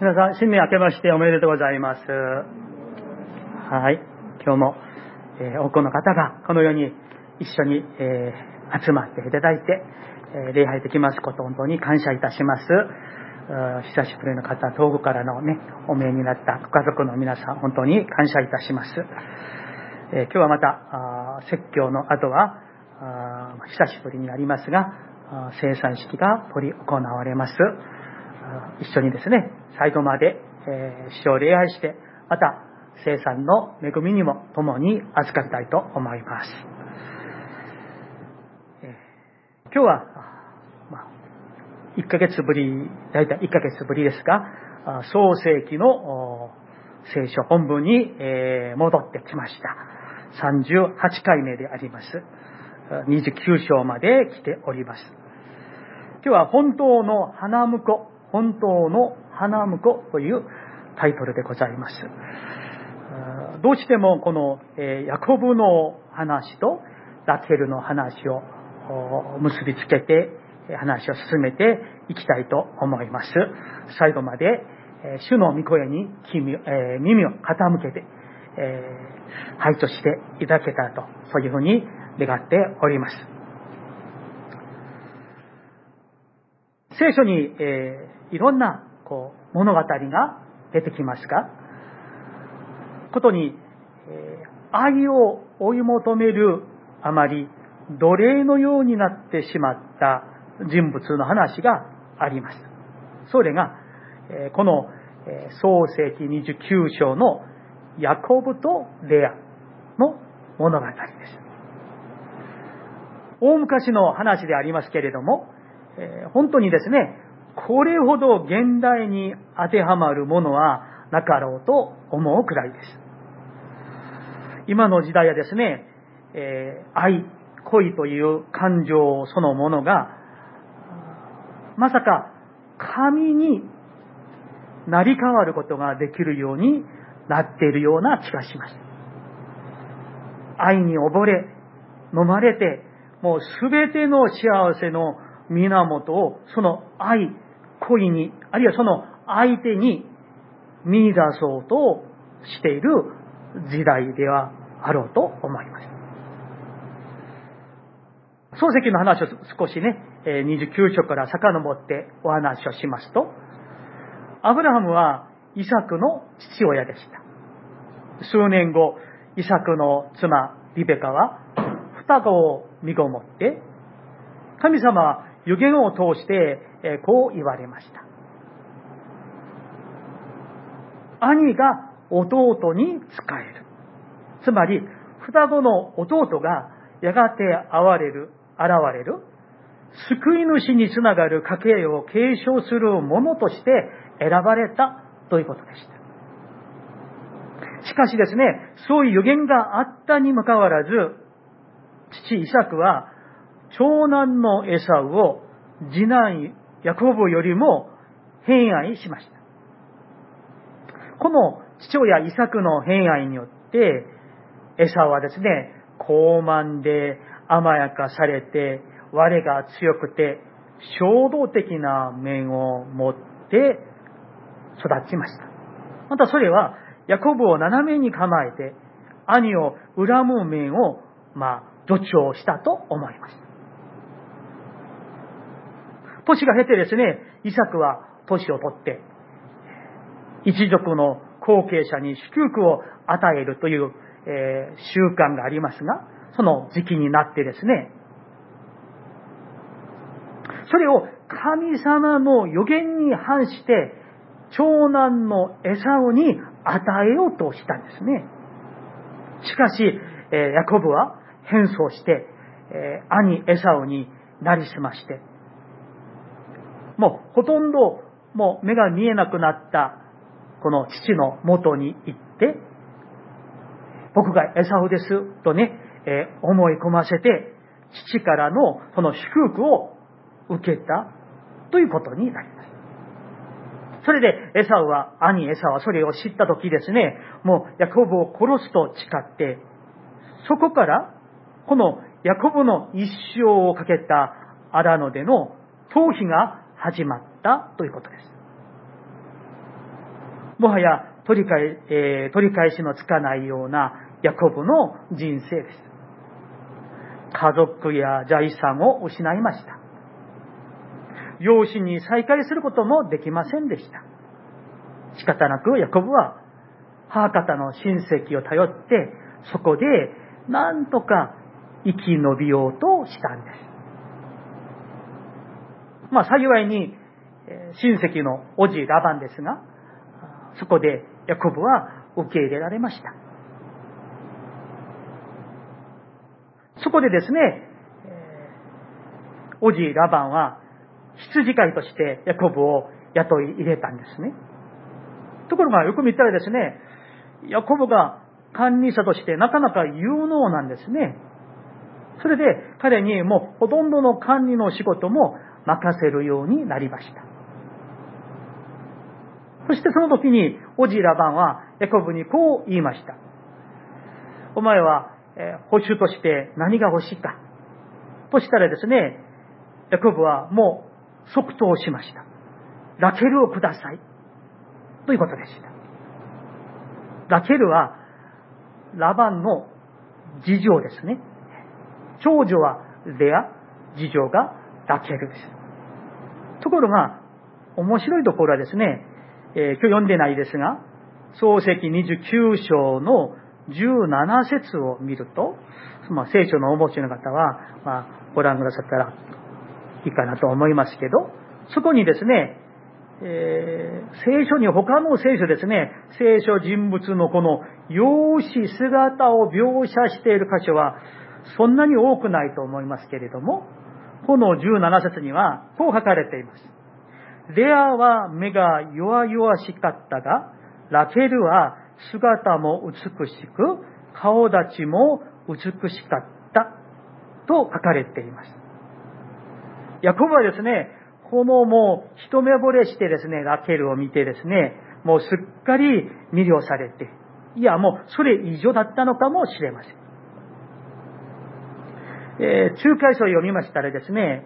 皆さん、新年明けましておめでとうございます。はい。今日も、えー、多くの方がこのように一緒に、えー、集まっていただいて、えー、礼拝できますこと本当に感謝いたします。久しぶりの方、遠くからのね、お見えになったご家族の皆さん、本当に感謝いたします。え今日はまた、説教の後は、久しぶりになりますが、生産式が取り行われます。一緒にですね、最後まで、えー、主を礼拝して、また、生産の恵みにも共に預かりたいと思います。えー、今日は、まあ、1ヶ月ぶり、大体1ヶ月ぶりですが、創世記の聖書本文に、えー、戻ってきました。38回目であります。29章まで来ております。今日は本当の花婿、本当の花婿というタイトルでございます。どうしてもこの、えヤコブの話とラケルの話を結びつけて話を進めていきたいと思います。最後まで主の御声に耳を傾けて、え配置していただけたらと、そういうふうに願っております。聖書に、え、いろんなこう物語が出てきますが、ことに、え、愛を追い求めるあまり奴隷のようになってしまった人物の話があります。それが、え、この、えー、創世記29章のヤコブとレアの物語です。大昔の話でありますけれども、え、本当にですね、これほど現代に当てはまるものはなかろうと思うくらいです。今の時代はですね、えー、愛、恋という感情そのものが、まさか神になり変わることができるようになっているような気がします。愛に溺れ、飲まれて、もうすべての幸せの源をその愛、恋に、あるいはその相手に見出そうとしている時代ではあろうと思います。漱石の話を少しね、29章から遡ってお話をしますと、アブラハムはイサクの父親でした。数年後、イサクの妻リベカは双子を身ごもって、神様は予言を通して、こう言われました。兄が弟に仕える。つまり、双子の弟がやがて現れる、現れる、救い主につながる家系を継承する者として選ばれたということでした。しかしですね、そういう予言があったにもかかわらず、父イサクは長男のエサウを次男ヤコブよりも偏愛しました。この父親イサクの偏愛によって、エサはですね、高慢で甘やかされて、我が強くて衝動的な面を持って育ちました。またそれは、ヤコブを斜めに構えて、兄を恨む面を、まあ、助長したと思います。年が経てですね、イサクは年を取って、一族の後継者に祝福を与えるという、えー、習慣がありますが、その時期になってですね、それを神様の予言に反して、長男のエサウに与えようとしたんですね。しかし、えー、ヤコブは変装して、えー、兄エサウになりすまして、もうほとんどもう目が見えなくなったこの父の元に行って、僕がエサウですとね、えー、思い込ませて、父からのその祝福を受けたということになります。それでエサウは、兄エサウはそれを知った時ですね、もうヤコブを殺すと誓って、そこからこのヤコブの一生をかけた荒野での逃避が始まったということです。もはや取り返,、えー、取り返しのつかないようなヤコブの人生です。家族や財産を失いました。養子に再会することもできませんでした。仕方なくヤコブは母方の親戚を頼って、そこで何とか生き延びようとしたんです。まあ幸いに親戚のおじラバンですが、そこでヤコブは受け入れられました。そこでですね、おじラバンは羊飼いとしてヤコブを雇い入れたんですね。ところがよく見たらですね、ヤコブが管理者としてなかなか有能なんですね。それで彼にもうほとんどの管理の仕事も任せるようになりました。そしてその時にオジラバンはヤコブにこう言いました。お前は、え、保守として何が欲しいか。としたらですね、ヤコブはもう即答しました。ラケルをください。ということでした。ラケルはラバンの次女ですね。長女はレア、次女がラケルです。ところが、面白いところはですね、えー、今日読んでないですが、創世記29章の17節を見ると、まあ、聖書のお持ちの方は、まあ、ご覧くださったらいいかなと思いますけど、そこにですね、えー、聖書に他の聖書ですね、聖書人物のこの容姿、姿を描写している箇所は、そんなに多くないと思いますけれども、この17節には、こう書かれています。レアは目が弱々しかったが、ラケルは姿も美しく、顔立ちも美しかったと書かれています。ヤコブはですね、このもう一目惚れしてですね、ラケルを見てですね、もうすっかり魅了されて、いやもうそれ以上だったのかもしれません。えー、仲介書を読みましたらですね、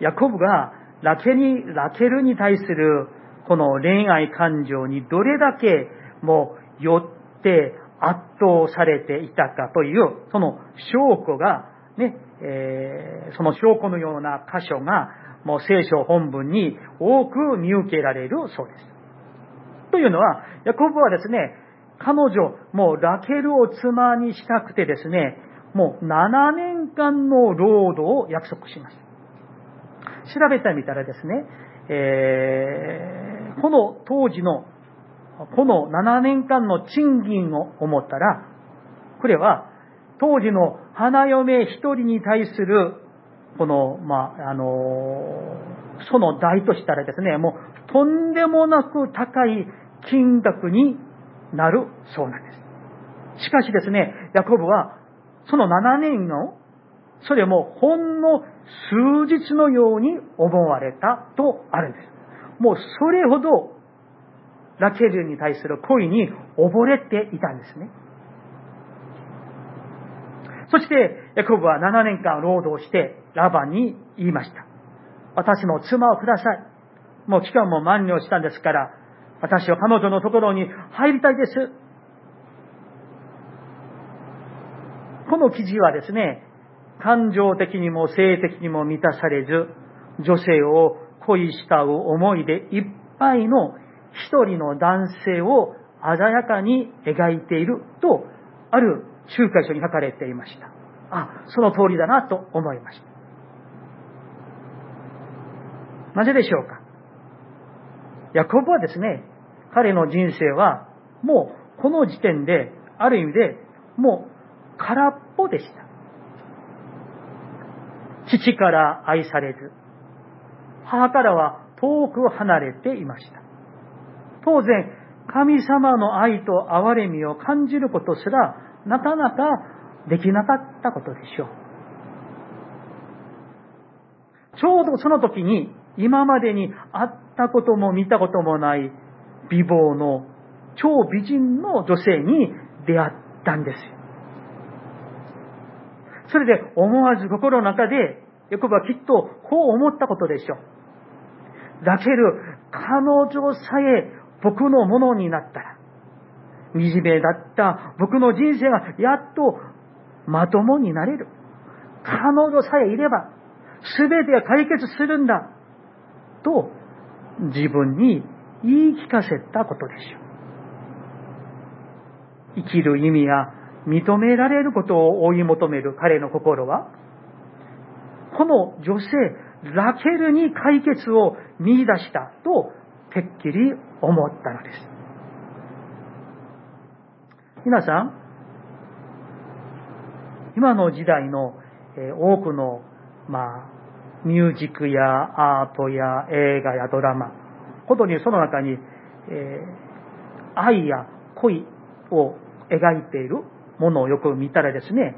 ヤコブがラケに、ラケルに対するこの恋愛感情にどれだけもう寄って圧倒されていたかという、その証拠が、ね、えー、その証拠のような箇所が、もう聖書本文に多く見受けられるそうです。というのは、ヤコブはですね、彼女、もうラケルを妻にしたくてですね、もう7年間の労働を約束しました。調べてみたらですね、えー、この当時の、この7年間の賃金を思ったら、これは当時の花嫁一人に対する、この、まあ、あの、その代としたらですね、もうとんでもなく高い金額になるそうなんです。しかしですね、ヤコブは、その7年のそれもほんの数日のように思われたとあるんです。もうそれほどラケルに対する恋に溺れていたんですね。そして、ヤコブは7年間労働してラバンに言いました。私の妻をください。もう期間も満了したんですから、私は彼女のところに入りたいです。この記事はですね、感情的にも性的にも満たされず、女性を恋したう思いでいっぱいの一人の男性を鮮やかに描いていると、ある集会書に書かれていました。あ、その通りだなと思いました。なぜでしょうか？ヤコブはですね、彼の人生はもうこの時点で、ある意味でもう空っぽでした。父から愛されず、母からは遠く離れていました。当然、神様の愛と憐れみを感じることすら、なかなかできなかったことでしょう。ちょうどその時に、今までに会ったことも見たこともない美貌の超美人の女性に出会ったんですよ。それで思わず心の中で、ヤコブはきっとこう思ったことでしょう。だける彼女さえ僕のものになったら、惨めだった僕の人生がやっとまともになれる。彼女さえいれば、すべてが解決するんだ。と、自分に言い聞かせたことでしょう。生きる意味や認められることを追い求める彼の心は、この女性、ラケルに解決を見出したと、てっきり思ったのです。皆さん、今の時代の多くの、まあ、ミュージックやアートや映画やドラマ、ことにその中に、えー、愛や恋を描いているものをよく見たらですね、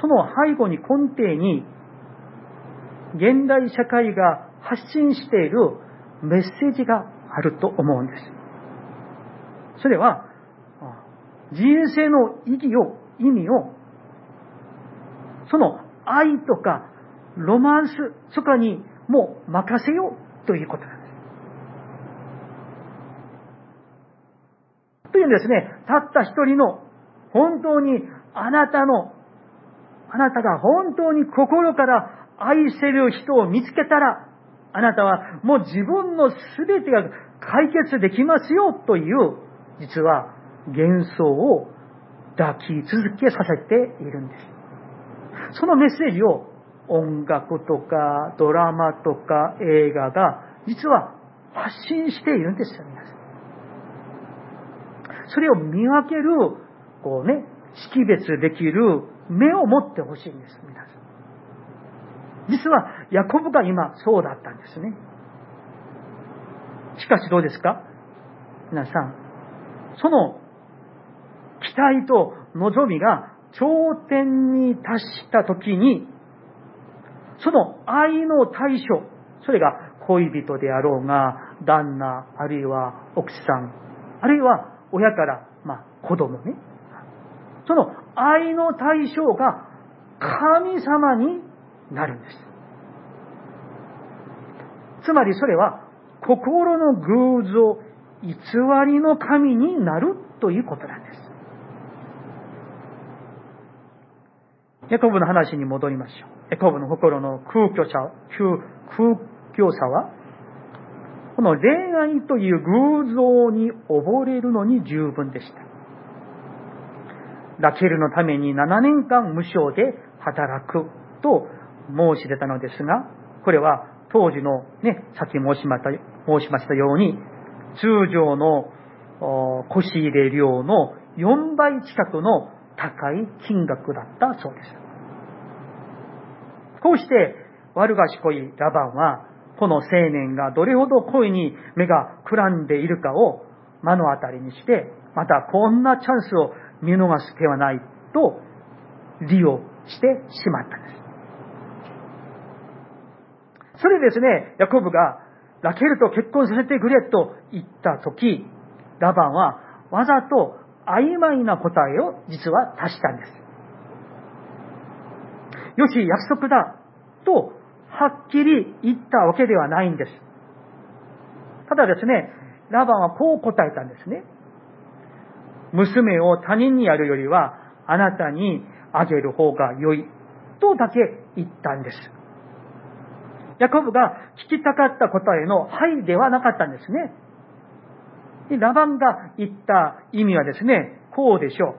その背後に根底に現代社会が発信しているメッセージがあると思うんです。それは、人生の意義を、意味を、その愛とかロマンスとかにもう任せようということなんです。というんですね、たった一人の本当にあなたの、あなたが本当に心から愛せる人を見つけたら、あなたはもう自分の全てが解決できますよという、実は幻想を抱き続けさせているんです。そのメッセージを音楽とかドラマとか映画が実は発信しているんですよ、皆さん。それを見分ける、こうね、識別できる目を持ってほしいんです、皆さん。実は、ヤコブが今、そうだったんですね。しかしどうですか？皆さん、その期待と望みが頂点に達した時に、その愛の対象、それが恋人であろうが、旦那、あるいは奥さん、あるいは親から、まあ、子供ね。その愛の対象が神様になるんです。つまりそれは心の偶像、偽りの神になるということなんです。ヤコブの話に戻りましょう。ヤコブの心の空虚さ、空虚さは、この恋愛という偶像に溺れるのに十分でした。ラケルのために7年間無償で働くと申し出たのですが、これは当時のね、さっき申しました申しましたように、通常の腰入れ量の4倍近くの高い金額だったそうです。こうして悪賢いラバンは、この青年がどれほど恋に目がくらんでいるかを目の当たりにして、またこんなチャンスを見逃す手はないと利用してしまったんです。それですね、ヤコブがラケルと結婚させてくれと言ったとき、ラバンはわざと曖昧な答えを実は足したんです。よし、約束だと、はっきり言ったわけではないんです。ただですね、ラバンはこう答えたんですね。娘を他人にやるよりは、あなたにあげる方が良い。とだけ言ったんです。ヤコブが聞きたかった答えのはいではなかったんですね。ラバンが言った意味はですね、こうでしょう。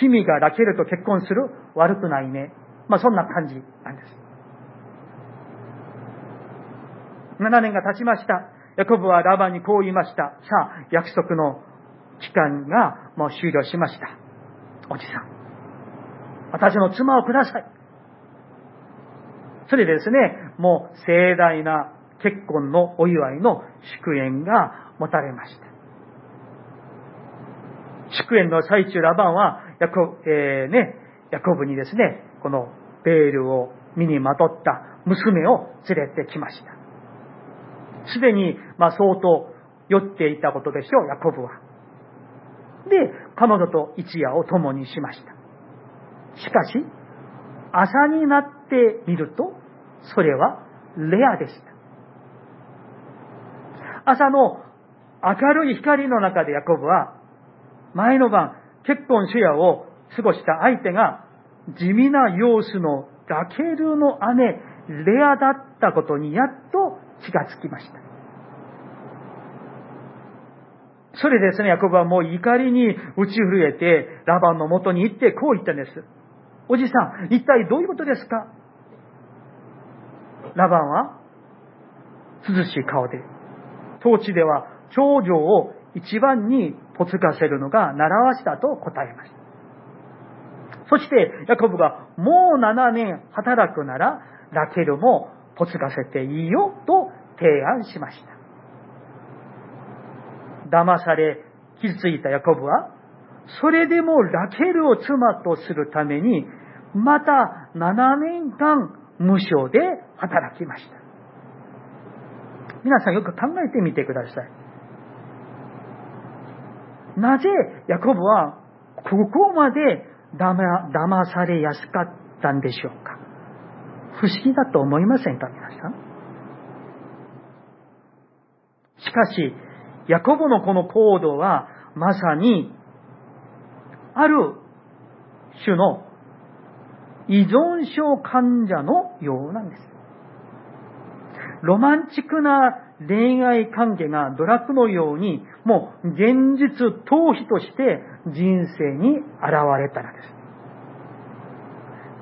君がラケルと結婚する悪くないね。まあそんな感じなんです。7年が経ちました。ヤコブはラバンにこう言いました。さあ、約束の期間がもう終了しました。おじさん。私の妻をください。それでですね、もう盛大な結婚のお祝いの祝宴が持たれました。祝宴の最中、ラバンは、ヤコ、えー、ね、ヤコブにですね、このベールを身にまとった娘を連れてきました。すでに、まあ、相当酔っていたことでしょう、ヤコブは。で、彼女と一夜を共にしました。しかし、朝になってみると、それはレアでした。朝の明るい光の中でヤコブは、前の晩、結婚主夜を過ごした相手が、地味な様子のラケルの姉、レアだったことにやっと気がつきました。それでですね、ヤコブはもう怒りに打ち震えて、ラバンの元に行ってこう言ったんです。おじさん、一体どういうことですか？ラバンは、涼しい顔で、当地では長女を一番に嫁がせるのが習わしだと答えました。そして、ヤコブがもう7年働くなら、ラケルも嫁がせていいよと提案しました。騙され、傷ついたヤコブは、それでもラケルを妻とするために、また7年間無償で働きました。皆さんよく考えてみてください。なぜヤコブはここまで騙されやすかったんでしょうか？不思議だと思いませんか皆さん？しかし、ヤコブのこの行動はまさにある種の依存症患者のようなんです。ロマンチックな恋愛関係がドラッグのように、もう現実逃避として人生に現れたらです。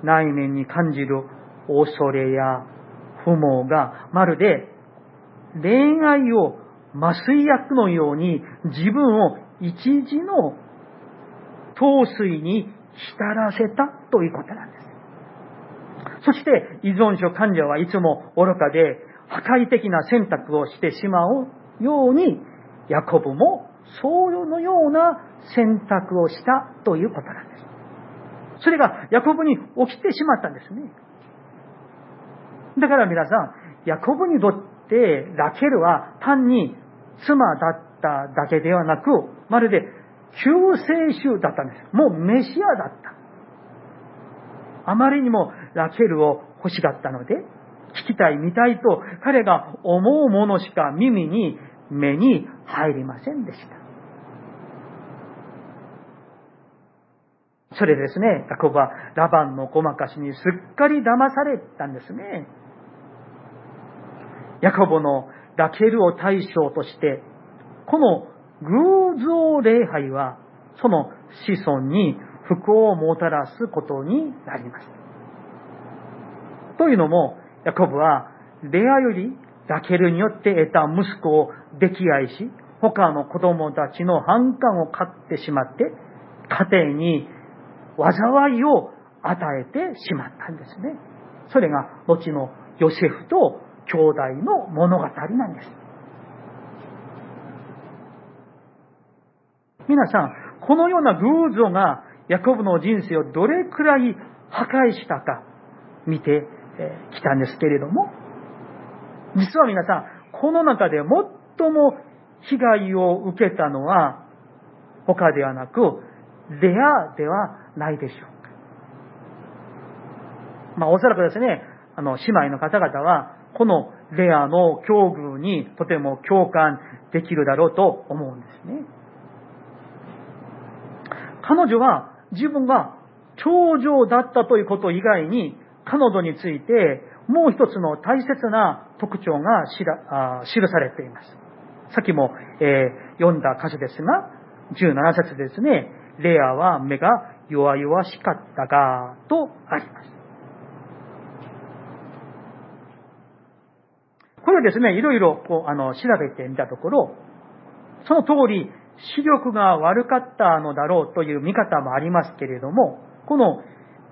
内面に感じる恐れや不毛がまるで恋愛を麻酔薬のように自分を一時の陶水に浸らせたということなんです。そして依存症患者はいつも愚かで破壊的な選択をしてしまうように、ヤコブもそうのような選択をしたということなんです。それがヤコブに起きてしまったんですね。だから皆さん、ヤコブにとってラケルは単に妻だっただけではなく、まるで救世主だったんです。もうメシアだった。あまりにもラケルを欲しがったので、聞きたい、見たいと彼が思うものしか耳に、目に入りませんでした。それですね、ヤコブはラバンのごまかしにすっかり騙されたんですね。ヤコブのラケルを対象として、この偶像礼拝は、その子孫に不幸をもたらすことになります。というのも、ヤコブは、レアよりラケルによって得た息子を溺愛し、他の子供たちの反感を買ってしまって、家庭に災いを与えてしまったんですね。それが後のヨセフと兄弟の物語なんです。皆さん、このような偶像がヤコブの人生をどれくらい破壊したか見てきたんですけれども、実は皆さん、この中で最も被害を受けたのは他ではなく、レアではないでしょうか。まあおそらくですね、あの、姉妹の方々は、このレアの境遇にとても共感できるだろうと思うんですね。彼女は自分が長女だったということ以外に、彼女についてもう一つの大切な特徴が記されています。さっきも、えー、読んだ箇所ですが、17節ですね、レアは目が弱々しかったが、とあります。これですね、いろいろこうあの調べてみたところ、その通り視力が悪かったのだろうという見方もありますけれども、この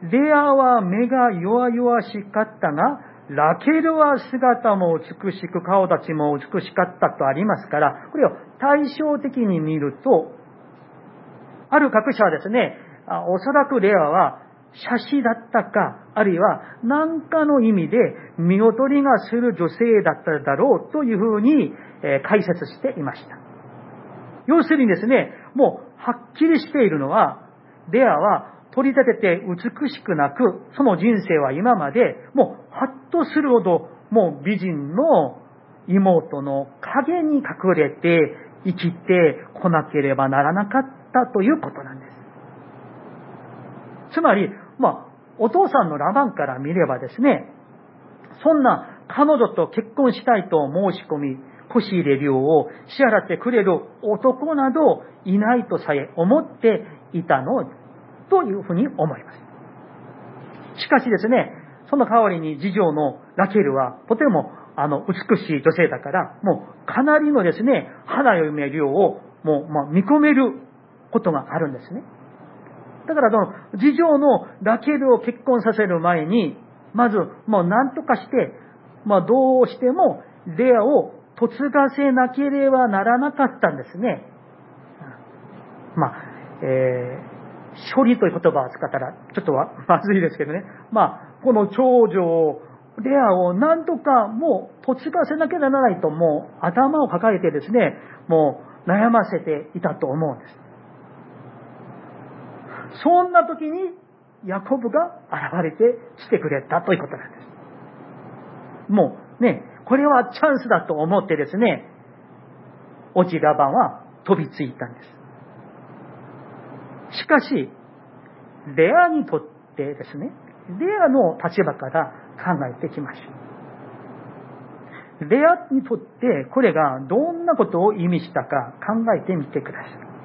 レアは目が弱々しかったが、ラケルは姿も美しく顔立ちも美しかったとありますから、これを対照的に見ると、ある各社はですね、おそらくレアは写真だったか、あるいは何かの意味で見劣りがする女性だっただろうというふうに解説していました。要するにですね、もうはっきりしているのは、レアは取り立てて美しくなく、その人生は今までもうハッとするほどもう美人の妹の影に隠れて生きてこなければならなかったということなんです。つまり、まあ、お父さんのラバンから見ればですね、そんな彼女と結婚したいと申し込み、腰入れ料を支払ってくれる男などいないとさえ思っていたのというふうに思います。しかしですね、その代わりに次女のラケルはとてもあの美しい女性だから、もうかなりのですね、花嫁量をもう、ま、見込めることがあるんですね。だからその次女のラケルを結婚させる前に、まずもう何とかして、まあどうしてもレアを嫁がせなければならなかったんですね。まあ、えー、処理という言葉を使ったらちょっとは まずいですけどね。まあ、この長女を、レアを何とかもう嫁がせなきゃならないともう頭を抱えてですね、もう悩ませていたと思うんです。そんな時にヤコブが現れてきてくれたということなんです。もうね、これはチャンスだと思ってですね、オチラバンは飛びついたんです。しかし、レアにとってですね、レアの立場から考えてきましょう。レアにとってこれがどんなことを意味したか考えてみてください。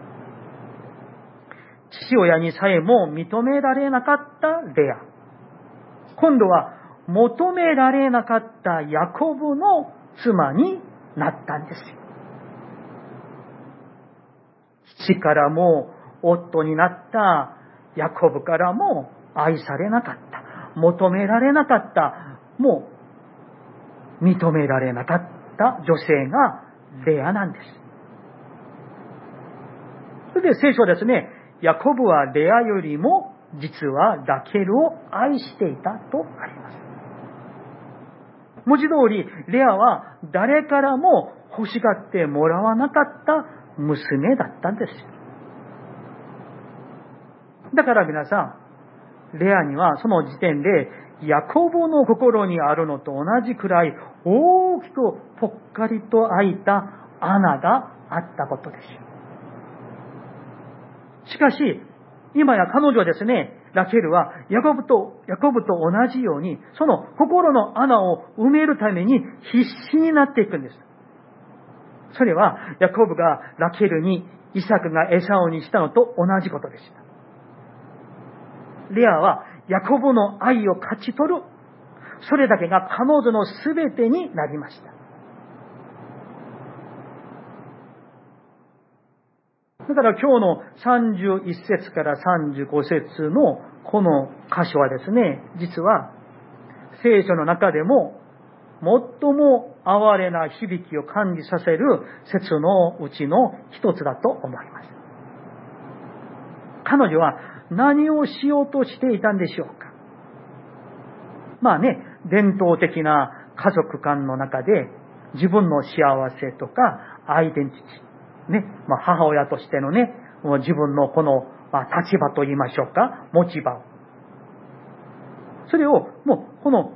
父親にさえも認められなかったレア。今度は求められなかったヤコブの妻になったんです。父からも夫になったヤコブからも愛されなかった。求められなかった。もう認められなかった女性がレアなんです。それで聖書ですね、ヤコブはレアよりも実はラケルを愛していたとあります。文字通り、レアは誰からも欲しがってもらわなかった娘だったんです。だから皆さん、レアにはその時点でヤコブの心にあるのと同じくらい大きくぽっかりと開いた穴があったことです。しかし、今や彼女はですね、ラケルはヤコブと、ヤコブと同じように、その心の穴を埋めるために必死になっていくんです。それは、ヤコブがラケルにイサクが餌をにしたのと同じことでした。レアはヤコブの愛を勝ち取る。それだけが彼女の全てになりました。だから今日の31節から35節のこの箇所はですね、実は聖書の中でも最も哀れな響きを感じさせる説のうちの一つだと思います。彼女は何をしようとしていたんでしょうか？まあね、伝統的な家族間の中で自分の幸せとかアイデンティティ、ね、まあ、母親としてのね、もう自分のこの、まあ、立場と言いましょうか、持ち場を。それを、もう、この、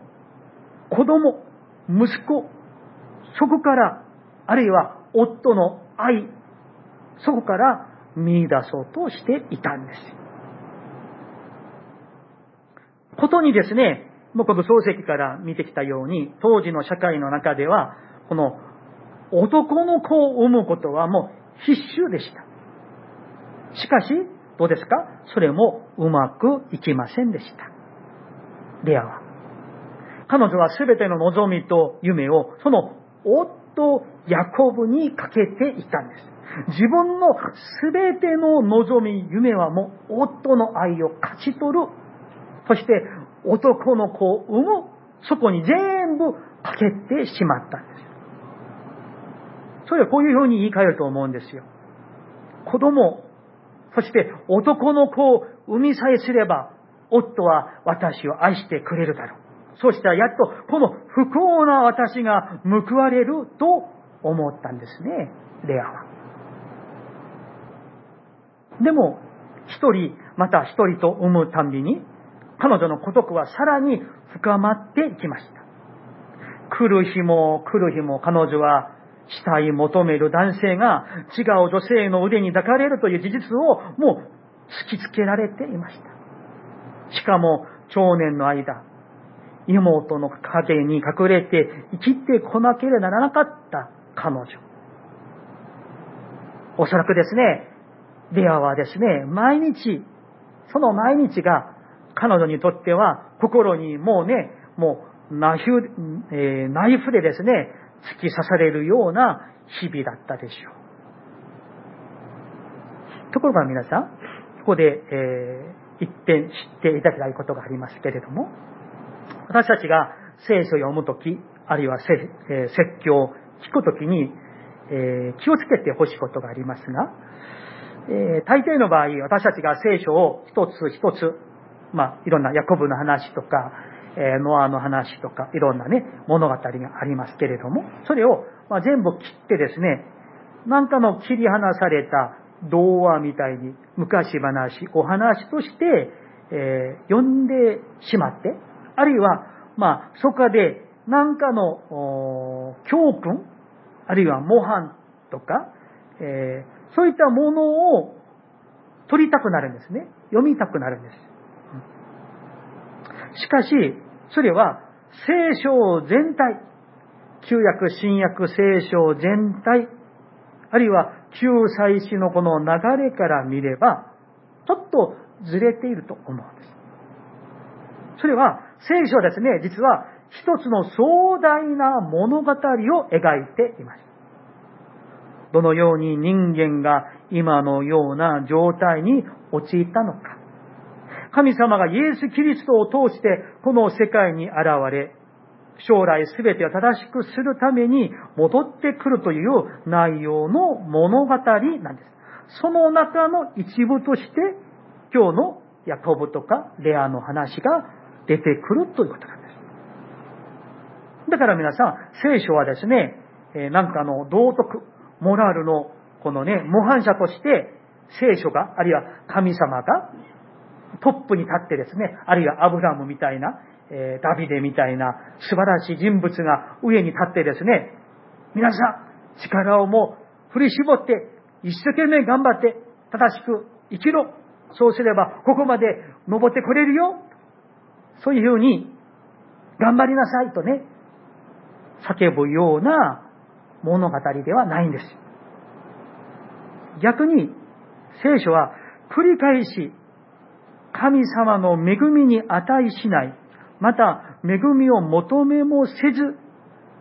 子供、息子、そこから、あるいは夫の愛、そこから見出そうとしていたんです。ことにですね、もうこの漱石から見てきたように、当時の社会の中では、この男の子を産むことはもう必修でした。しかし、どうですか？それもうまくいきませんでした。レアは。彼女は全ての望みと夢をその夫ヤコブにかけていたんです。自分の全ての望み、夢はもう夫の愛を勝ち取る。そして男の子を産む。そこに全部かけてしまったんです。それはこういうふうに言い換えると思うんですよ。子供、そして男の子を産みさえすれば、夫は私を愛してくれるだろう。そしたらやっとこの不幸な私が報われると思ったんですね、レアは。でも、一人、また一人と産むたんびに、彼女の孤独はさらに深まってきました。来る日も来る日も彼女は死体求める男性が違う女性の腕に抱かれるという事実をもう突きつけられていました。しかも、長年の間、妹の影に隠れて生きてこなければならなかった彼女。おそらくですね、レアはですね、毎日、その毎日が彼女にとっては心にもうね、もうナイフ、えー、ナイフでですね、突き刺されるような日々だったでしょう。ところが皆さん、ここで、えー、一点知っていただきたいことがありますけれども、私たちが聖書を読むとき、あるいは説教を聞くときに、えー、気をつけてほしいことがありますが、えー、大抵の場合、私たちが聖書を一つ一つ、まあ、いろんなヤコブの話とか、え、ノアの話とか、いろんなね、物語がありますけれども、それを、ま、全部切ってですね、なんかの切り離された童話みたいに昔話、お話として、えー、読んでしまって、あるいは、まあ、そこで何かの教訓、あるいは模範とか、えー、そういったものを取りたくなるんですね。読みたくなるんです。しかし、それは聖書全体、旧約、新約、聖書全体、あるいは旧祭祀のこの流れから見れば、ちょっとずれていると思うんです。それは、聖書はですね、実は一つの壮大な物語を描いています。どのように人間が今のような状態に陥ったのか。神様がイエス・キリストを通してこの世界に現れ、将来すべてを正しくするために戻ってくるという内容の物語なんです。その中の一部として、今日のヤコブとかレアの話が出てくるということなんです。だから皆さん、聖書はですね、えなんかの道徳、モラルのこのね、模範者として聖書が、あるいは神様がトップに立ってですね、あるいはアブラムみたいな、えー、ダビデみたいな素晴らしい人物が上に立ってですね、皆さん、力をもう振り絞って、一生懸命頑張って、正しく生きろ。そうすれば、ここまで登ってこれるよ。そういうふうに、頑張りなさいとね、叫ぶような物語ではないんです。逆に、聖書は繰り返し神様の恵みに値しない、また恵みを求めもせず、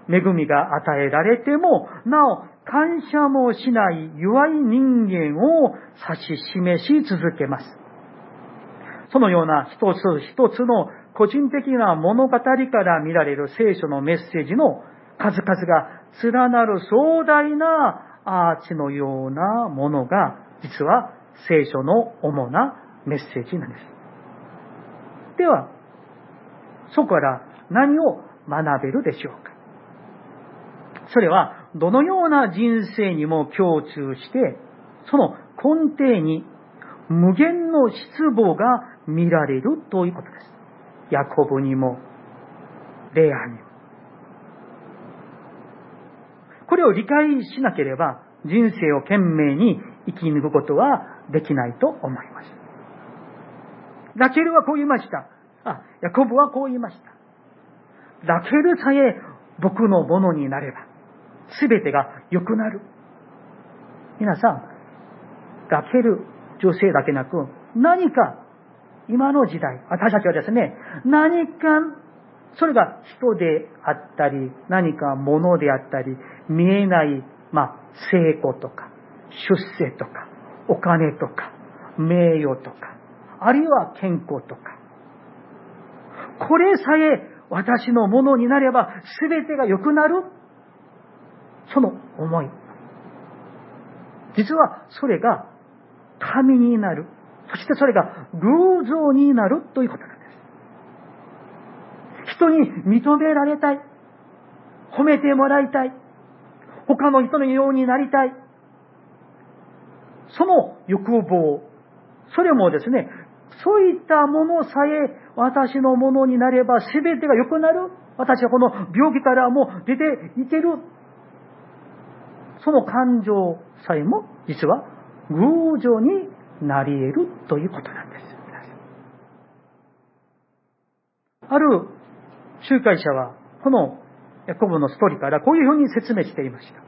恵みが与えられても、なお感謝もしない弱い人間を指し示し続けます。そのような一つ一つの個人的な物語から見られる聖書のメッセージの数々が連なる壮大なアーチのようなものが実は聖書の主なメッセージなんです。では、そこから何を学べるでしょうかそれは、どのような人生にも共通して、その根底に無限の失望が見られるということです。ヤコブにも、レアにも。これを理解しなければ、人生を懸命に生き抜くことはできないと思います。ラケルはこう言いました。あ、ヤコブはこう言いました。ラケルさえ僕のものになれば、すべてが良くなる。皆さん、ラケル女性だけなく、何か、今の時代、私たちはですね、何か、それが人であったり、何か物であったり、見えない、まあ、成功とか、出世とか、お金とか、名誉とか、あるいは健康とか。これさえ私のものになれば全てが良くなる。その思い。実はそれが神になる。そしてそれが偶像になるということなんです。人に認められたい。褒めてもらいたい。他の人のようになりたい。その欲望、それもですね、そういったものさえ私のものになれば全てが良くなる。私はこの病気からも出ていける。その感情さえも実は偶情になり得るということなんです。ある仲介者は、このヤコブのストーリーからこういうふうに説明していました。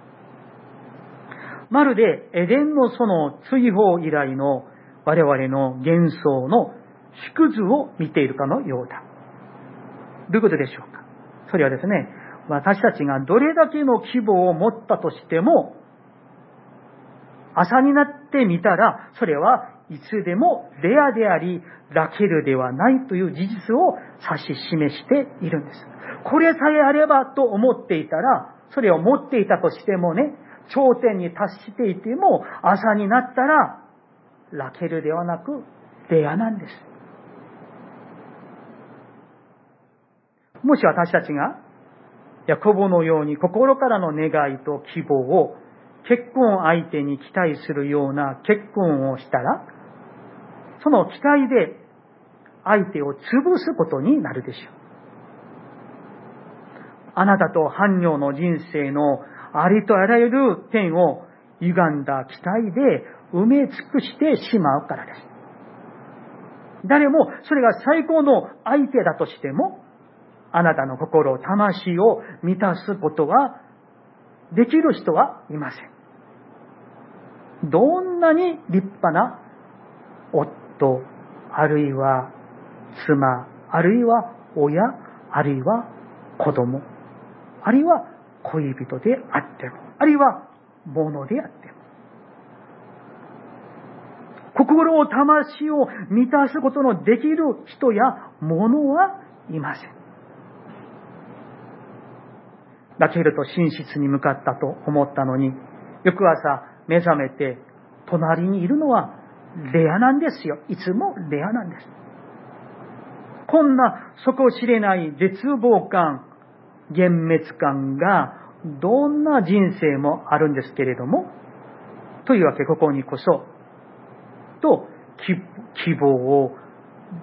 まるでエデンのその追放以来の我々の幻想の縮図を見ているかのようだ。どういうことでしょうか？それはですね、私たちがどれだけの希望を持ったとしても、朝になってみたら、それはいつでもレアであり、ラケルではないという事実を指し示しているんです。これさえあればと思っていたら、それを持っていたとしてもね、頂点に達していても、朝になったら、ラケルではなく、レアなんです。もし私たちが、ヤコブのように心からの願いと希望を結婚相手に期待するような結婚をしたら、その期待で相手を潰すことになるでしょう。あなたと伴侶の人生のありとあらゆる点を歪んだ期待で埋め尽くしてしまうからです。誰もそれが最高の相手だとしても、あなたの心、魂を満たすことができる人はいません。どんなに立派な夫、あるいは妻、あるいは親、あるいは子供、あるいは恋人であっても、あるいは物であっても、心を魂を満たすことのできる人や物はいません。ラケルと寝室に向かったと思ったのに、翌朝目覚めて隣にいるのはレアなんですよ。いつもレアなんです。こんな底知れない絶望感、幻滅感がどんな人生もあるんですけれども、というわけ、ここにこそ、と希望を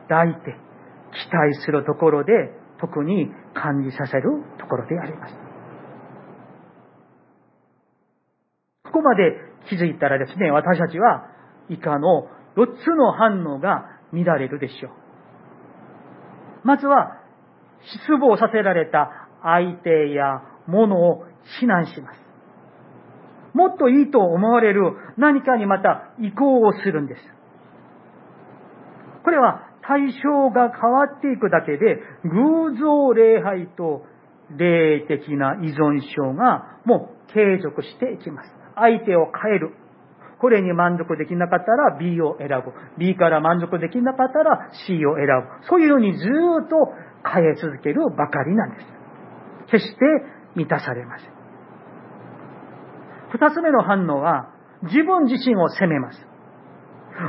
抱いて期待するところで特に感じさせるところであります。ここまで気づいたらですね、私たちは以下の4つの反応が見られるでしょう。まずは、失望させられた相手や物を非難します。もっといいと思われる何かにまた移行をするんです。これは対象が変わっていくだけで、偶像礼拝と霊的な依存症がもう継続していきます。相手を変える。これに満足できなかったら B を選ぶ。B から満足できなかったら C を選ぶ。そういうようにずっと変え続けるばかりなんです。決して満たされません。二つ目の反応は、自分自身を責めます。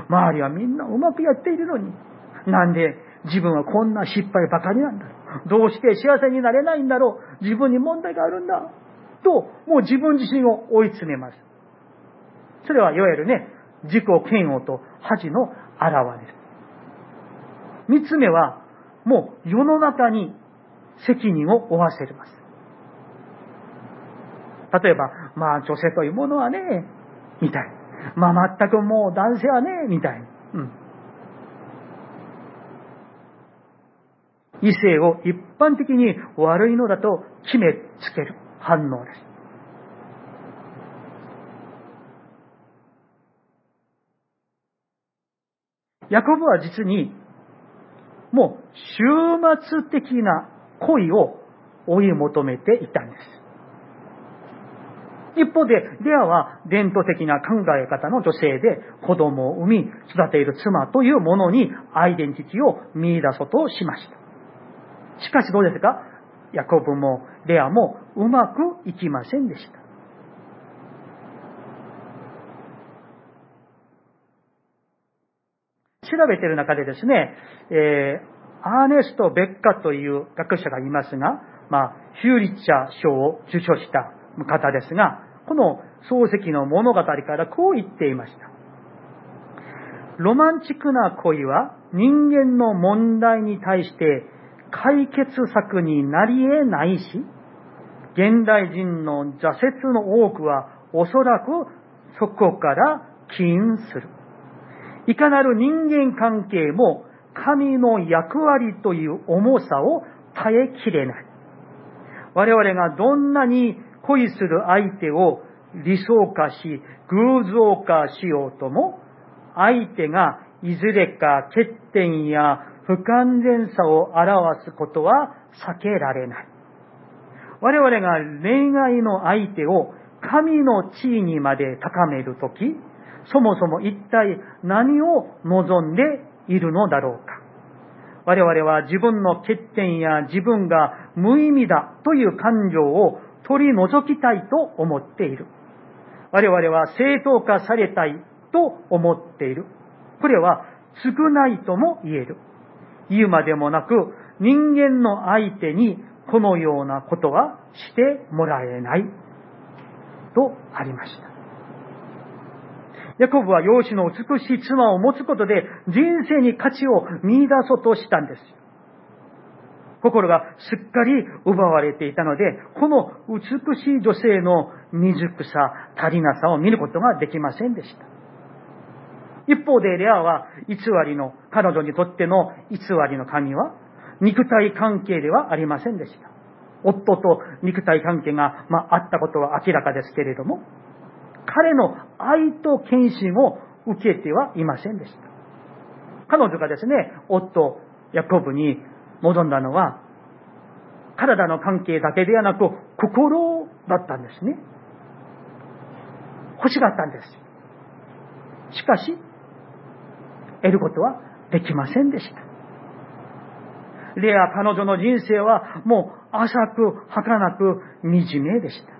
周りはみんなうまくやっているのに、なんで自分はこんな失敗ばかりなんだ。どうして幸せになれないんだろう。自分に問題があるんだ。と、もう自分自身を追い詰めます。それはいわゆるね、自己嫌悪と恥の表れです。三つ目は、もう世の中に責任を負わせます。例えば、まあ女性というものはね、みたい。まあ全くもう男性はね、みたい。うん。異性を一般的に悪いのだと決めつける反応です。ヤコブは実に、もう終末的な恋を追い求めていたんです。一方で、レアは伝統的な考え方の女性で子供を産み育ている妻というものにアイデンティティを見出そうとしました。しかしどうですか？ヤコブもレアもうまくいきませんでした。調べている中でですね、えー、アーネスト・ベッカという学者がいますが、まあ、ヒューリッチャー賞を受賞した方ですが、この漱石の物語からこう言っていました。ロマンチックな恋は人間の問題に対して解決策になり得ないし、現代人の挫折の多くはおそらくそこから起因する。いかなる人間関係も神の役割という重さを耐えきれない。我々がどんなに恋する相手を理想化し、偶像化しようとも、相手がいずれか欠点や不完全さを表すことは避けられない。我々が恋愛の相手を神の地位にまで高めるとき、そもそも一体何を望んでいるのだろうか。我々は自分の欠点や自分が無意味だという感情を取り除きたいと思っている。我々は正当化されたいと思っている。これは少ないとも言える。言うまでもなく、人間の相手にこのようなことはしてもらえない。とありました。ヤコブは養子の美しい妻を持つことで人生に価値を見出そうとしたんです。心がすっかり奪われていたので、この美しい女性の未熟さ、足りなさを見ることができませんでした。一方でレアは偽りの、彼女にとっての偽りの神は、肉体関係ではありませんでした。夫と肉体関係が、まあ、あったことは明らかですけれども、彼の愛と献身を受けてはいませんでした。彼女がですね、夫、ヤコブに望んだのは、体の関係だけではなく、心だったんですね。欲しがったんです。しかし、得ることはできませんでした。レア彼女の人生はもう浅く儚く惨めでした。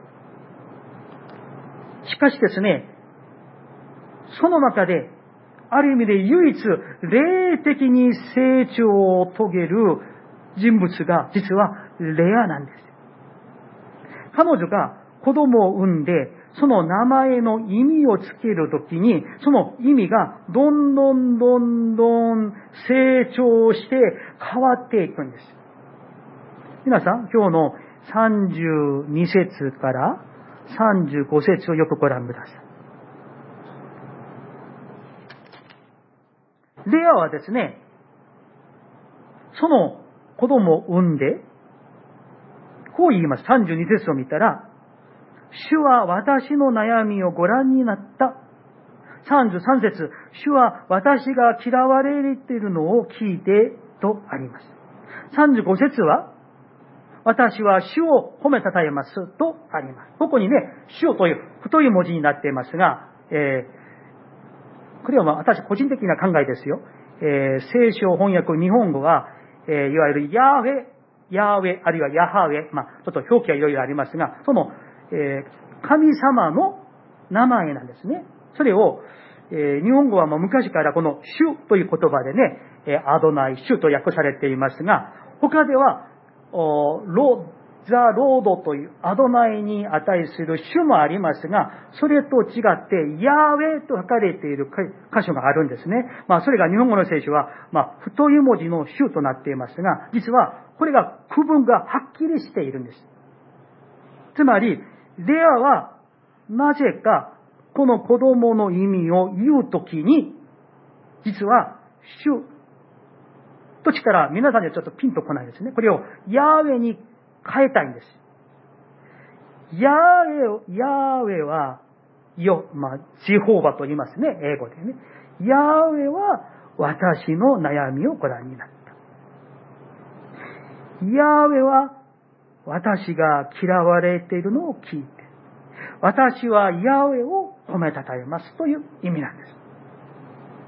しかしですね、その中で、ある意味で唯一霊的に成長を遂げる人物が実はレアなんです。彼女が子供を産んで、その名前の意味をつけるときに、その意味がどんどんどんどん成長して変わっていくんです。皆さん、今日の32節から35節をよくご覧ください。レアはですね、その子供を産んで、こう言います。32節を見たら、主は私の悩みをご覧になった。33節主は私が嫌われているのを聞いてとあります。35節は、私は主を褒めたたえますとあります。ここにね、主という太い文字になっていますが、えー、これはまあ私個人的な考えですよ。えー、聖書翻訳日本語は、えー、いわゆるヤーウェ、ヤーウェ、あるいはヤハウェ、まあちょっと表記はいろいろありますが、その、え、神様の名前なんですね。それを、え、日本語はもう昔からこの主という言葉でね、え、アドナイ主と訳されていますが、他ではロザ・ロードというアドナイに値する種もありますが、それと違ってヤーウェイと書かれている箇所があるんですね。まあそれが日本語の聖書は、まあ太い文字の種となっていますが、実はこれが区分がはっきりしているんです。つまり、レアはなぜかこの子供の意味を言うときに、実は種としたら皆さんにはちょっとピンとこないですね。これをヤーウェに変えたいんです。ヤーウェ、ヤーウェは、よ、まあ、ジホーバと言いますね、英語でね。ヤーウェは私の悩みをご覧になった。ヤーウェは私が嫌われているのを聞いて、私はヤーウェを褒めたたえますという意味なんです。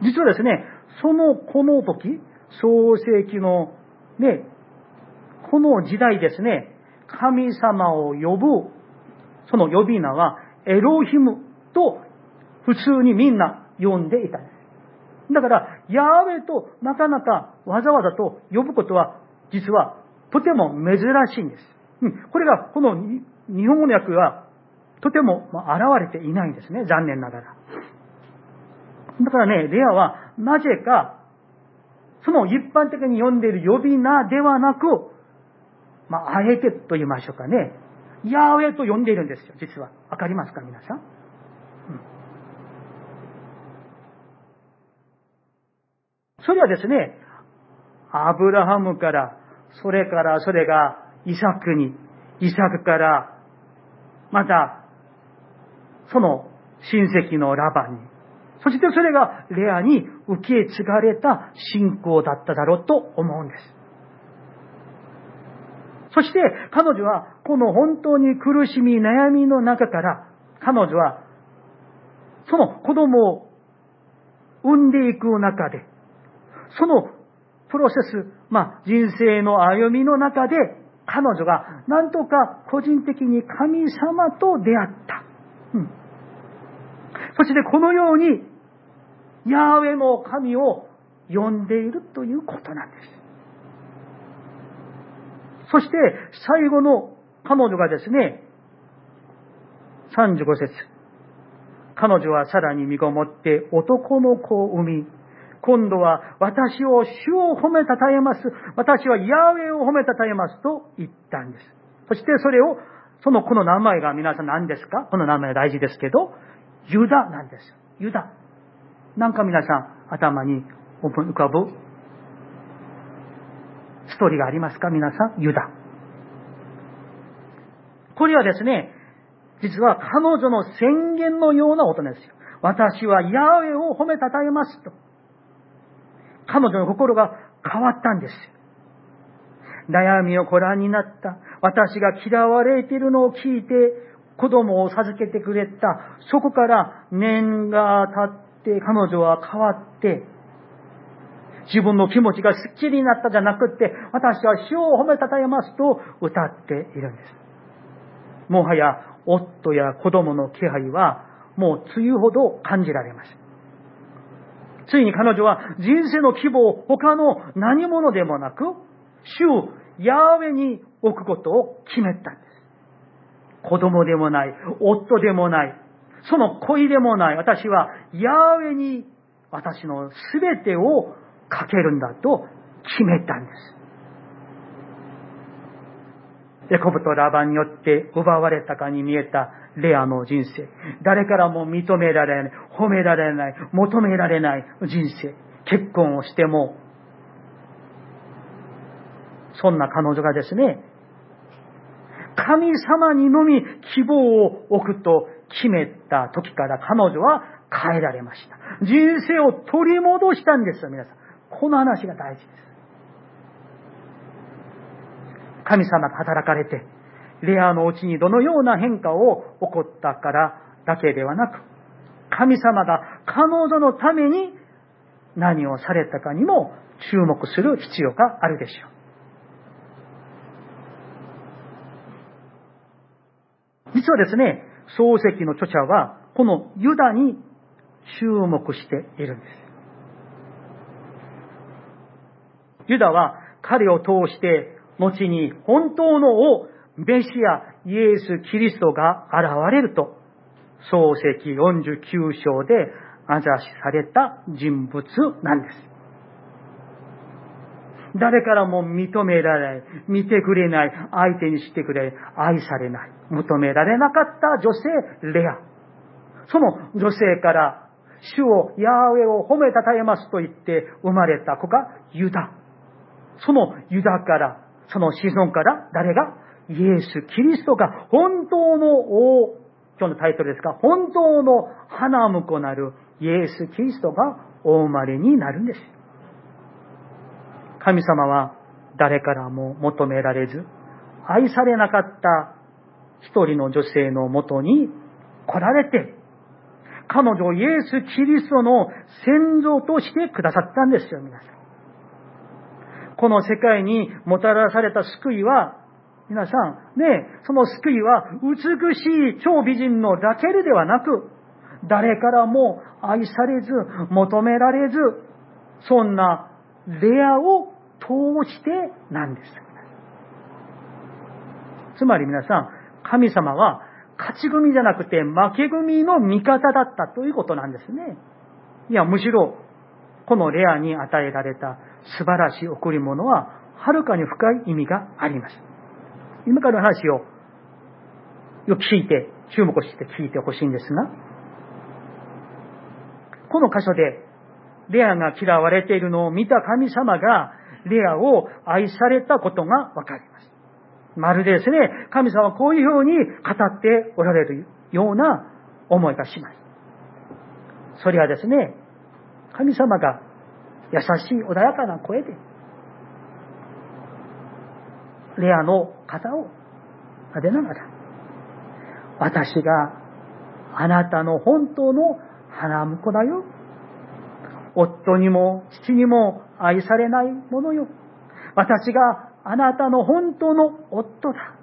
実はですね、その、この時、創世記のね、この時代ですね、神様を呼ぶ、その呼び名はエロヒムと普通にみんな呼んでいたんです。だから、ヤーウェとなかなかわざわざと呼ぶことは、実はとても珍しいんです。うん、これが、この日本語の訳は、とても現れていないんですね。残念ながら。だからね、レアは、なぜか、その一般的に呼んでいる呼び名ではなく、まあ、あえてと言いましょうかね。ヤーウェイと呼んでいるんですよ、実は。わかりますか、皆さん。うん、それはですね、アブラハムから、それからそれがイサクに、イサクから、また、その親戚のラバに、そしてそれがレアに受け継がれた信仰だっただろうと思うんです。そして彼女はこの本当に苦しみ悩みの中から彼女はその子供を産んでいく中でそのプロセス、まあ人生の歩みの中で彼女が何とか個人的に神様と出会った。うん、そしてこのようにヤーウェの神を呼んでいるということなんです。そして最後の彼女がですね、35節彼女はさらに身ごもって男の子を産み、今度は私を主を褒めたたえます。私はヤーウェを褒めたたえますと言ったんです。そしてそれを、そのこの名前が皆さん何ですか？この名前は大事ですけど、ユダなんです。ユダ。なんか皆さん頭に浮かぶストーリーがありますか？皆さん、ユダ。これはですね、実は彼女の宣言のような音ですよ。私はヤウェを褒めたたえますと。彼女の心が変わったんです。悩みをご覧になった。私が嫌われているのを聞いて、子供を授けてくれた。そこから年が経って彼女は変わって、自分の気持ちがスッキリになったじゃなくって、私は主を褒めたたえますと歌っているんです。もはや夫や子供の気配はもう梅雨ほど感じられます。ついに彼女は人生の希望を他の何者でもなく、主ヤーウェに置くことを決めたんです。子供でもない、夫でもない、その恋でもない、私はヤーウェに私の全てをかけるんだと決めたんです。ヤコブとラバンによって奪われたかに見えたレアの人生。誰からも認められない、褒められない、求められない人生。結婚をしても、そんな彼女がですね、神様にのみ希望を置くと決めた時から彼女は変えられました。人生を取り戻したんですよ、皆さん。この話が大事です。神様が働かれて、レアのうちにどのような変化を起こったからだけではなく、神様が彼女のために何をされたかにも注目する必要があるでしょう。実はですね、漱石の著者は、このユダに注目しているんです。ユダは彼を通して後に本当の王、メシア、イエス・キリストが現れると、漱石49章であざしされた人物なんです。誰からも認められない、見てくれない、相手にしてくれ、愛されない、求められなかった女性、レア。その女性から、主を、ヤーウェを褒めたたえますと言って生まれた子がユダ。そのユダから、その子孫から誰が？イエス・キリストが本当の王、今日のタイトルですが、本当の花婿なるイエス・キリストがお生まれになるんです。神様は誰からも求められず、愛されなかった一人の女性のもとに来られて、彼女をイエス・キリストの先祖としてくださったんですよ、皆さん。この世界にもたらされた救いは、皆さん、ね、その救いは美しい超美人のラケルではなく、誰からも愛されず、求められず、そんなレアを通してなんです。つまり皆さん、神様は勝ち組じゃなくて負け組の味方だったということなんですね。いや、むしろ、このレアに与えられた素晴らしい贈り物は、はるかに深い意味があります。今からの話をよく聞いて、注目して聞いてほしいんですが、この箇所で、レアが嫌われているのを見た神様が、レアを愛されたことがわかります。まるでですね、神様はこういうふうに語っておられるような思いがします。それはですね、神様が優しい穏やかな声で、レアの肩を撫でながら、私があなたの本当の花婿だよ。夫にも父にも愛されないものよ。私があなたの本当の夫だ。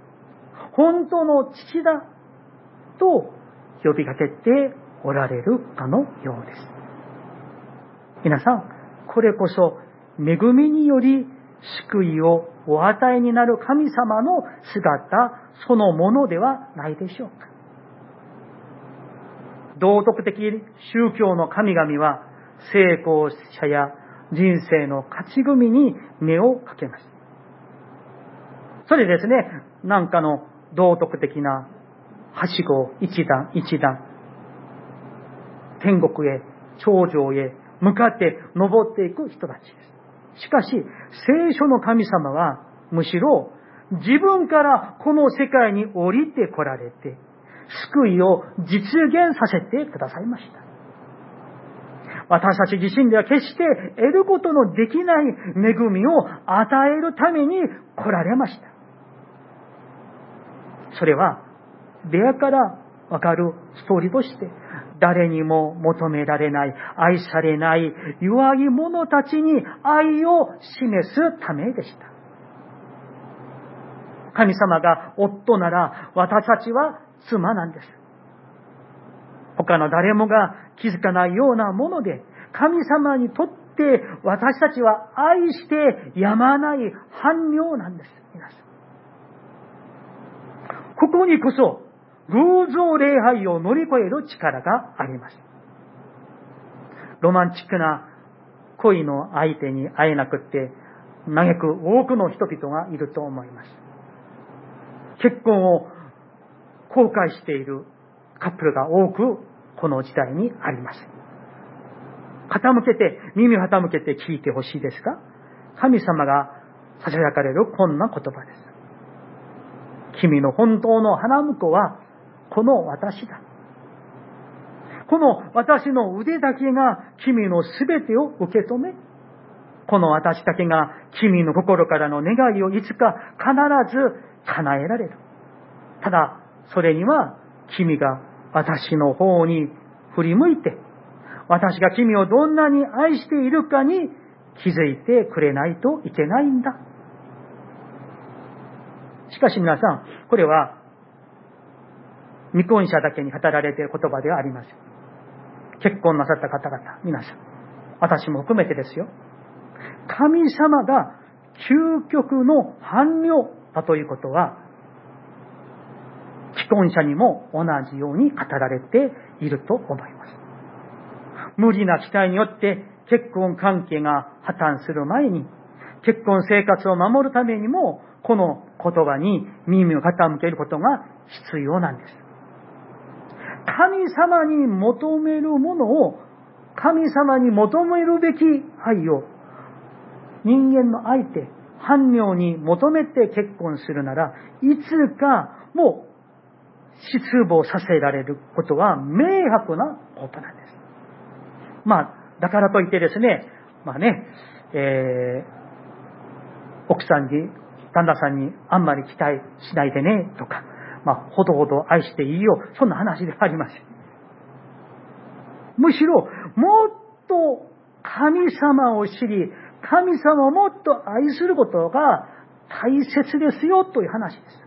本当の父だ。と呼びかけておられるかのようです。皆さん、これこそ恵みにより救いをお与えになる神様の姿そのものではないでしょうか。道徳的宗教の神々は成功者や人生の勝ち組に目をかけます。それですね、なんかの道徳的なはしご一段一段、天国へ、頂上へ向かって登っていく人たちです。しかし、聖書の神様は、むしろ自分からこの世界に降りて来られて、救いを実現させてくださいました。私たち自身では決して得ることのできない恵みを与えるために来られました。それは、出会からわかるストーリーとして、誰にも求められない、愛されない弱い者たちに愛を示すためでした。神様が夫なら私たちは妻なんです。他の誰もが気づかないようなもので、神様にとって私たちは愛してやまない反応なんです。皆さん。ここにこそ偶像礼拝を乗り越える力があります。ロマンチックな恋の相手に会えなくって嘆く多くの人々がいると思います。結婚を後悔しているカップルが多くこの時代にあります。傾けて、耳を傾けて聞いてほしいですが、神様が囁かれるこんな言葉です。君の本当の花婿は、この私だ。この私の腕だけが君の全てを受け止め、この私だけが君の心からの願いをいつか必ず叶えられる。ただ、それには君が私の方に振り向いて、私が君をどんなに愛しているかに気づいてくれないといけないんだ。しかし皆さん、これは未婚者だけに語られている言葉ではありません。結婚なさった方々、皆さん、私も含めてですよ。神様が究極の反応だということは、既婚者にも同じように語られていると思います。無理な期待によって結婚関係が破綻する前に、結婚生活を守るためにも、この言葉に耳を傾けることが必要なんです。神様に求めるものを、神様に求めるべき愛を、人間の相手、伴侶に求めて結婚するなら、いつかもう失望させられることは明白なことなんです。まあ、だからといってですね、まあね、えー、奥さんに、旦那さんにあんまり期待しないでね、とか、まあ、ほどほど愛していいよ、そんな話ではありません。むしろ、もっと神様を知り、神様をもっと愛することが大切ですよ、という話です。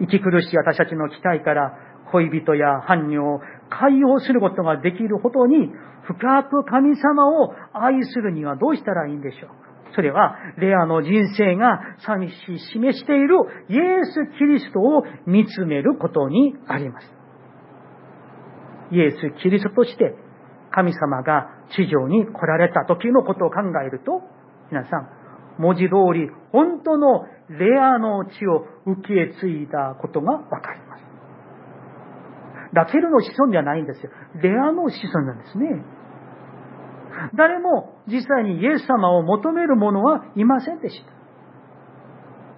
息苦しい私たちの期待から恋人や伴侶を解放することができるほどに深く神様を愛するにはどうしたらいいんでしょうかそれは、レアの人生が寂しい示しているイエス・キリストを見つめることにあります。イエス・キリストとして神様が地上に来られた時のことを考えると、皆さん、文字通り本当のレアの地を受け継いだことがわかります。ラケルの子孫ではないんですよ。レアの子孫なんですね。誰も実際にイエス様を求める者はいませんでした。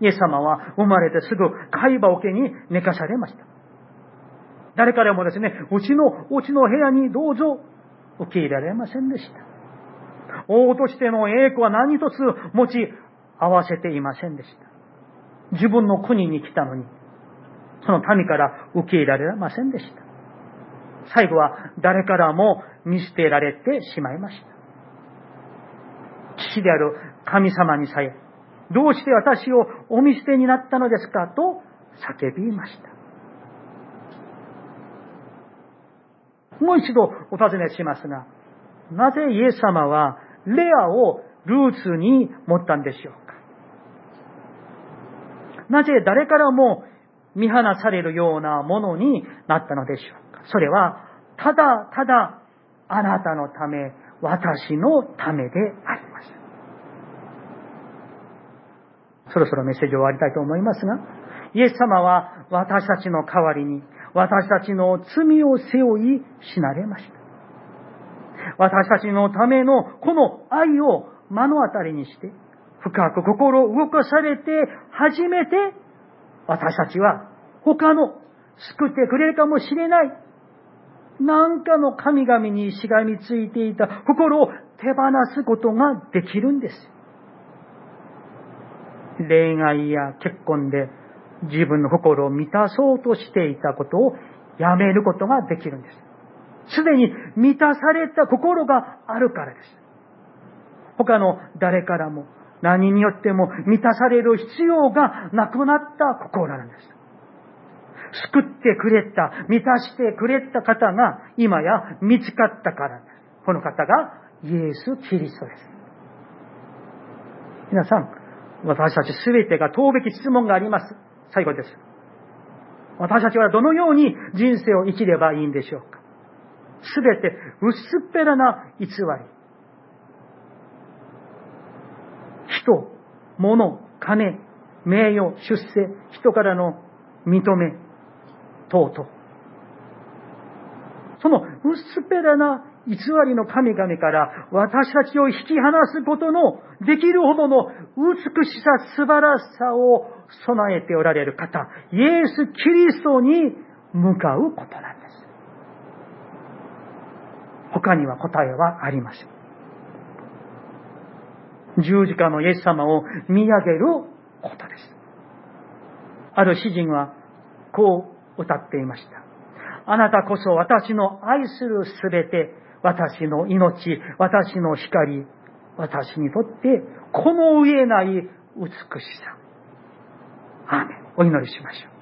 イエス様は生まれてすぐ貝羽桶に寝かされました。誰からもですね、うちの、うちの部屋にどうぞ受け入れられませんでした。王としての栄光は何一つ持ち合わせていませんでした。自分の国に来たのに、その民から受け入れられませんでした。最後は誰からも見捨てられてしまいました。父である神様にさえ、どうして私をお見捨てになったのですかと叫びました。もう一度お尋ねしますが、なぜイエス様はレアをルーツに持ったんでしょうかなぜ誰からも見放されるようなものになったのでしょうそれは、ただただあなたのため、私のためであります。そろそろメッセージを終わりたいと思いますが、イエス様は私たちの代わりに、私たちの罪を背負い死なれました。私たちのためのこの愛を目の当たりにして、深く心を動かされて初めて、私たちは他の救ってくれるかもしれない、何かの神々にしがみついていた心を手放すことができるんです。恋愛や結婚で自分の心を満たそうとしていたことをやめることができるんです。すでに満たされた心があるからです。他の誰からも何によっても満たされる必要がなくなった心なんです。救ってくれた、満たしてくれた方が今や見つかったからです。この方がイエス・キリストです。皆さん、私たちすべてが問うべき質問があります。最後です。私たちはどのように人生を生きればいいんでしょうかすべて薄っぺらな偽り。人、物、金、名誉、出世、人からの認め、等々。その薄っぺらな偽りの神々から私たちを引き離すことのできるほどの美しさ、素晴らしさを備えておられる方、イエス・キリストに向かうことなんです。他には答えはありません。十字架のイエス様を見上げることです。ある詩人はこう歌っていました。あなたこそ私の愛するすべて、私の命、私の光、私にとってこの上ない美しさ。アーメン。お祈りしましょう。